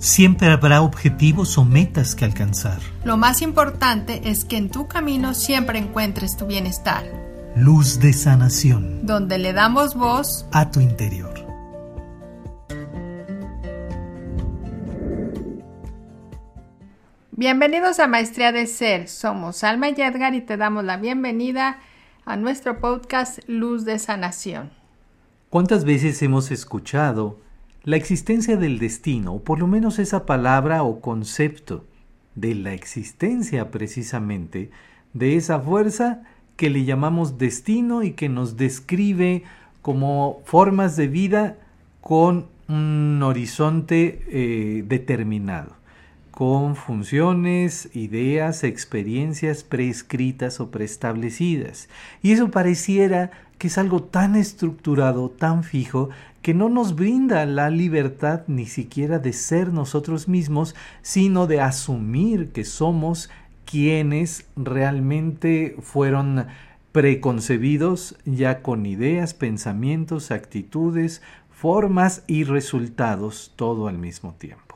Siempre habrá objetivos o metas que alcanzar. Lo más importante es que en tu camino siempre encuentres tu bienestar. Luz de sanación. Donde le damos voz a tu interior. Bienvenidos a Maestría de Ser. Somos Alma y Edgar y te damos la bienvenida a nuestro podcast Luz de Sanación. ¿Cuántas veces hemos escuchado la existencia del destino, o por lo menos esa palabra o concepto de la existencia precisamente de esa fuerza que le llamamos destino y que nos describe como formas de vida con un horizonte eh, determinado, con funciones, ideas, experiencias prescritas o preestablecidas. Y eso pareciera que es algo tan estructurado, tan fijo, que no nos brinda la libertad ni siquiera de ser nosotros mismos, sino de asumir que somos quienes realmente fueron preconcebidos ya con ideas, pensamientos, actitudes, formas y resultados todo al mismo tiempo.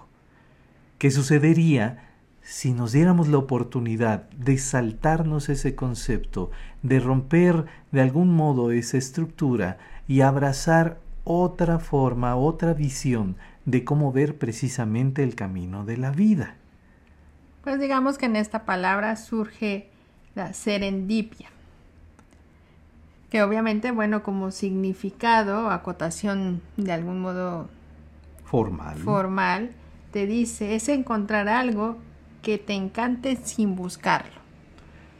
¿Qué sucedería si nos diéramos la oportunidad de saltarnos ese concepto, de romper de algún modo esa estructura y abrazar otra forma, otra visión de cómo ver precisamente el camino de la vida? Pues digamos que en esta palabra surge la serendipia, que obviamente, bueno, como significado, acotación de algún modo formal, formal te dice, es encontrar algo que te encante sin buscarlo.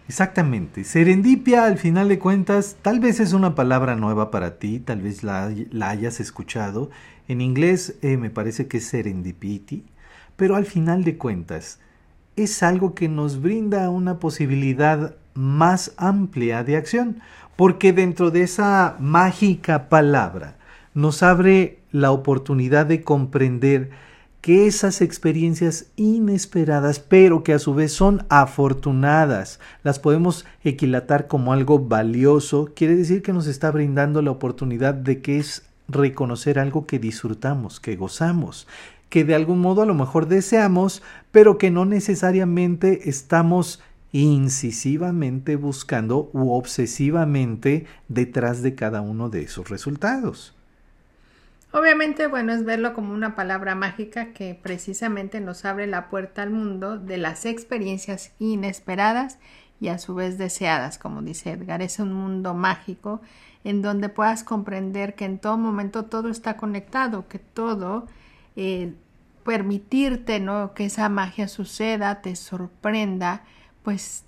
Exactamente. Serendipia, al final de cuentas, tal vez es una palabra nueva para ti, tal vez la, hayas escuchado. En inglés eh, me parece que es serendipity, pero al final de cuentas es algo que nos brinda una posibilidad más amplia de acción, porque dentro de esa mágica palabra nos abre la oportunidad de comprender que esas experiencias inesperadas, pero que a su vez son afortunadas, las podemos equilatar como algo valioso, quiere decir que nos está brindando la oportunidad de que es reconocer algo que disfrutamos, que gozamos, que de algún modo a lo mejor deseamos, pero que no necesariamente estamos incisivamente buscando u obsesivamente detrás de cada uno de esos resultados. Obviamente, bueno, es verlo como una palabra mágica que precisamente nos abre la puerta al mundo de las experiencias inesperadas y a su vez deseadas, como dice Edgar. Es un mundo mágico en donde puedas comprender que en todo momento todo está conectado, que todo, eh, permitirte, ¿no? Que esa magia suceda, te sorprenda, pues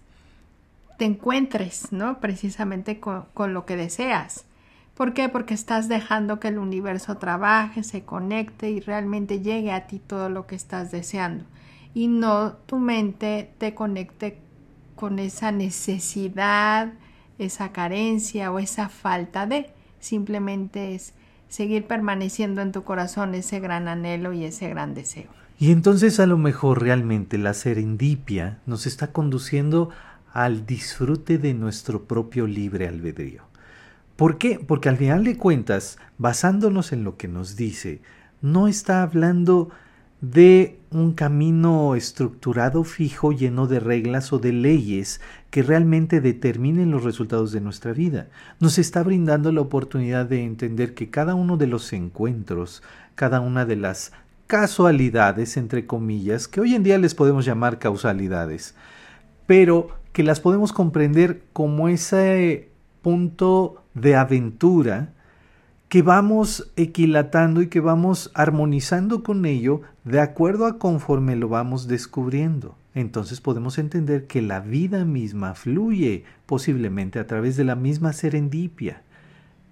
te encuentres, ¿no? Precisamente con lo que deseas. ¿Por qué? Porque estás dejando que el universo trabaje, se conecte y realmente llegue a ti todo lo que estás deseando. Y no tu mente te conecte con esa necesidad, esa carencia o esa falta de. Simplemente es seguir permaneciendo en tu corazón ese gran anhelo y ese gran deseo. Y entonces a lo mejor realmente la serendipia nos está conduciendo al disfrute de nuestro propio libre albedrío. ¿Por qué? Porque al final de cuentas, basándonos en lo que nos dice, no está hablando de un camino estructurado fijo lleno de reglas o de leyes que realmente determinen los resultados de nuestra vida. Nos está brindando la oportunidad de entender que cada uno de los encuentros, cada una de las casualidades, entre comillas, que hoy en día les podemos llamar causalidades, pero que las podemos comprender como ese punto de aventura que vamos equilatando y que vamos armonizando con ello de acuerdo a conforme lo vamos descubriendo. Entonces podemos entender que la vida misma fluye posiblemente a través de la misma serendipia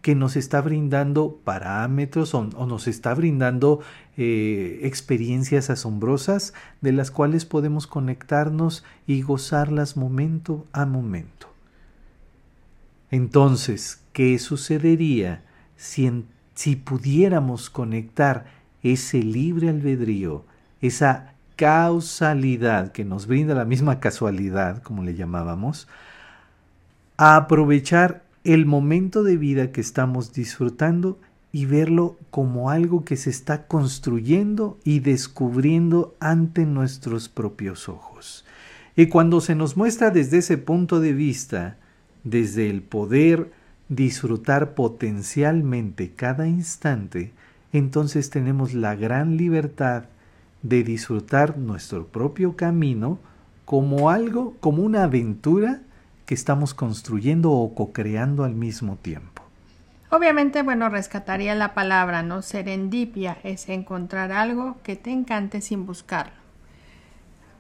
que nos está brindando parámetros o, nos está brindando eh, experiencias asombrosas de las cuales podemos conectarnos y gozarlas momento a momento. Entonces, ¿qué sucedería si, si pudiéramos conectar ese libre albedrío, esa causalidad que nos brinda la misma casualidad, como le llamábamos, a aprovechar el momento de vida que estamos disfrutando y verlo como algo que se está construyendo y descubriendo ante nuestros propios ojos. Y cuando se nos muestra desde ese punto de vista, desde el poder disfrutar potencialmente cada instante, entonces tenemos la gran libertad de disfrutar nuestro propio camino como algo, como una aventura que estamos construyendo o co-creando al mismo tiempo. Obviamente, bueno, rescataría la palabra, ¿no? Serendipia es encontrar algo que te encante sin buscarlo.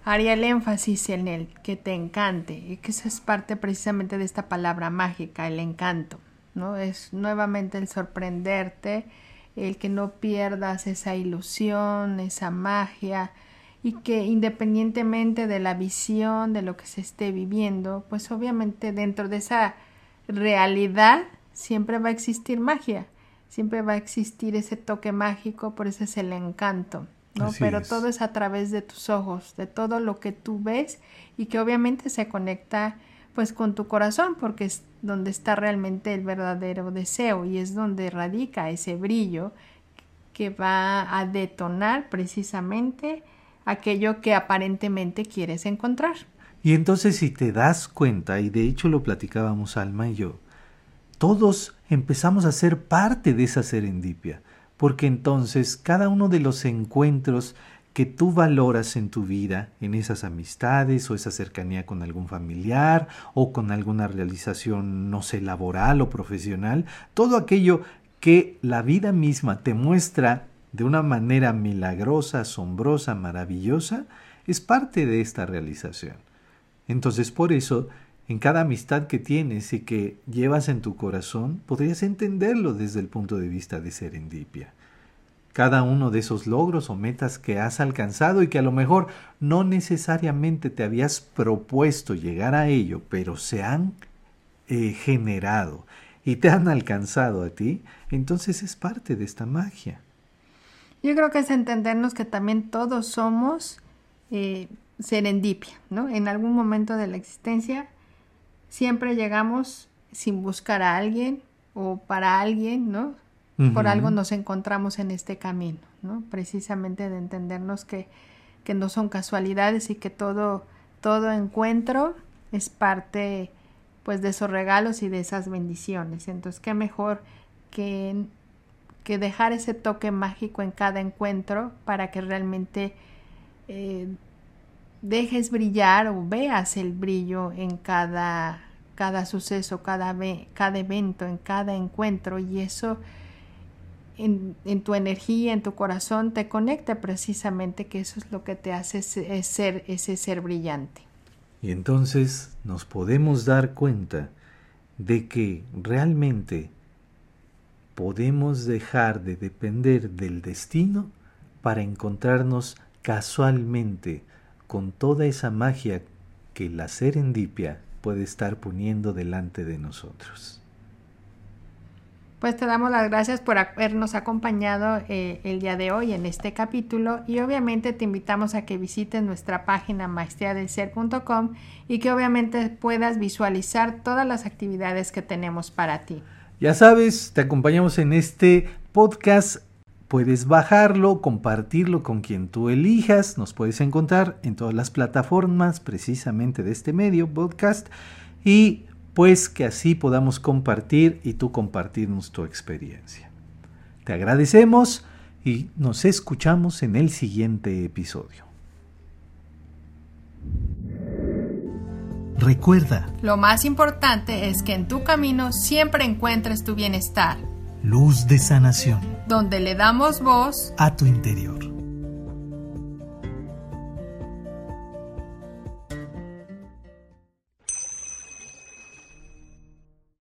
Haría el énfasis en el que te encante y que eso es parte precisamente de esta palabra mágica, el encanto, ¿no? Es nuevamente el sorprenderte, el que no pierdas esa ilusión, esa magia y que independientemente de la visión, de lo que se esté viviendo, pues obviamente dentro de esa realidad siempre va a existir magia, siempre va a existir ese toque mágico, por eso es el encanto, ¿no? Pero todo es a través de tus ojos, de todo lo que tú ves y que obviamente se conecta pues con tu corazón, porque es donde está realmente el verdadero deseo y es donde radica ese brillo que va a detonar precisamente aquello que aparentemente quieres encontrar. Y entonces si te das cuenta, y de hecho lo platicábamos Alma y yo, todos empezamos a ser parte de esa serendipia, porque entonces cada uno de los encuentros que tú valoras en tu vida, en esas amistades o esa cercanía con algún familiar o con alguna realización, no sé, laboral o profesional, todo aquello que la vida misma te muestra de una manera milagrosa, asombrosa, maravillosa, es parte de esta realización. Entonces por eso en cada amistad que tienes y que llevas en tu corazón, podrías entenderlo desde el punto de vista de serendipia. Cada uno de esos logros o metas que has alcanzado y que a lo mejor no necesariamente te habías propuesto llegar a ello, pero se han eh, generado y te han alcanzado a ti, entonces es parte de esta magia. Yo creo que es entendernos que también todos somos eh, serendipia, ¿no? En algún momento de la existencia siempre llegamos sin buscar a alguien o para alguien, ¿no? Por algo nos encontramos en este camino, ¿no? Precisamente de entendernos que, que no son casualidades y que todo, todo encuentro es parte pues de esos regalos y de esas bendiciones. Entonces, qué mejor que, que dejar ese toque mágico en cada encuentro para que realmente eh, dejes brillar o veas el brillo en cada, cada suceso, cada, cada evento, en cada encuentro y eso en, en, tu energía, en tu corazón te conecta precisamente que eso es lo que te hace ser ese ser brillante. Y entonces nos podemos dar cuenta de que realmente podemos dejar de depender del destino para encontrarnos casualmente con toda esa magia que la serendipia puede estar poniendo delante de nosotros. Pues te damos las gracias por habernos acompañado eh, el día de hoy en este capítulo y obviamente te invitamos a que visites nuestra página maestriadelser.com y que obviamente puedas visualizar todas las actividades que tenemos para ti. Ya sabes, te acompañamos en este podcast Puedes bajarlo, compartirlo con quien tú elijas. Nos puedes encontrar en todas las plataformas precisamente de este medio, podcast. Y pues que así podamos compartir y tú compartirnos tu experiencia. Te agradecemos y nos escuchamos en el siguiente episodio. Recuerda, lo más importante es que en tu camino siempre encuentres tu bienestar luz de sanación, donde le damos voz a tu interior.